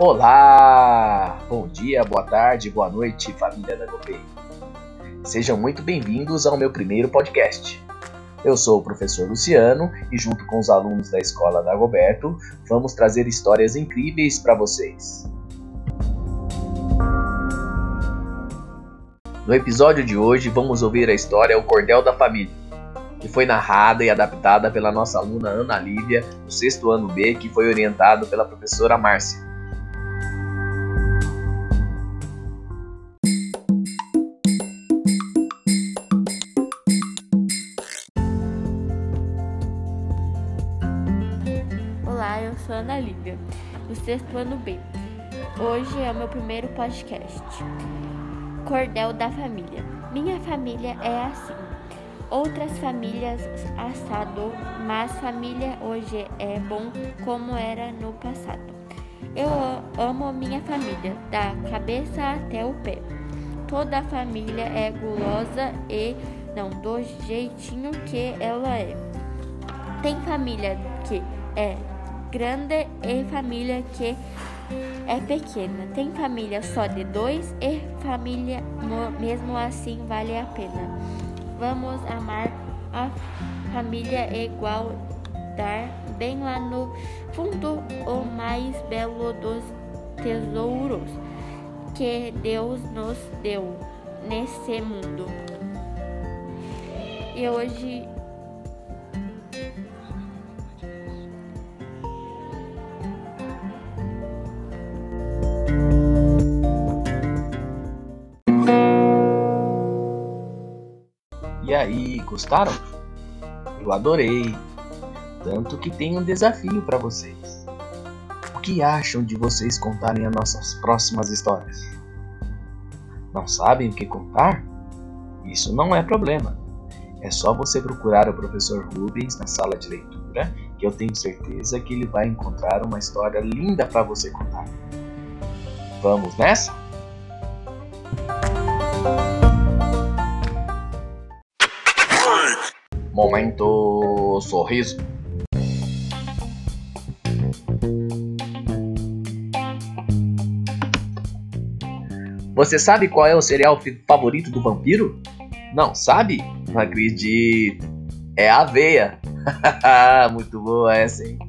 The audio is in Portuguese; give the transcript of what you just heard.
Olá! Bom dia, boa tarde, boa noite, família da Gopei. Sejam muito bem-vindos ao meu primeiro podcast. Eu sou o professor Luciano e, junto com os alunos da escola da Goberto, vamos trazer histórias incríveis para vocês. No episódio de hoje, vamos ouvir a história O Cordel da Família, que foi narrada e adaptada pela nossa aluna Ana Lívia, do sexto ano B, que foi orientado pela professora Márcia. Sou Ana Lívia, do sexto ano B. Hoje é o meu primeiro podcast. Cordel da família. Minha família é assim. Outras famílias assado, mas família hoje é bom como era no passado. Eu amo minha família, da cabeça até o pé. Toda a família é gulosa e não do jeitinho que ela é. Tem família que é grande e família que é pequena. Tem família só de dois e família mesmo assim vale a pena. Vamos amar a família igual dar bem lá no fundo o mais belo dos tesouros que Deus nos deu nesse mundo. E hoje aí, gostaram? Eu adorei. Tanto que tem um desafio para vocês. O que acham de vocês contarem as nossas próximas histórias? Não sabem o que contar? Isso não é problema. É só você procurar o professor Rubens na sala de leitura, que eu tenho certeza que ele vai encontrar uma história linda para você contar. Vamos nessa? Momento sorriso. Você sabe qual é o cereal favorito do vampiro? Não sabe? Não acredito. É a aveia. Muito boa essa, hein?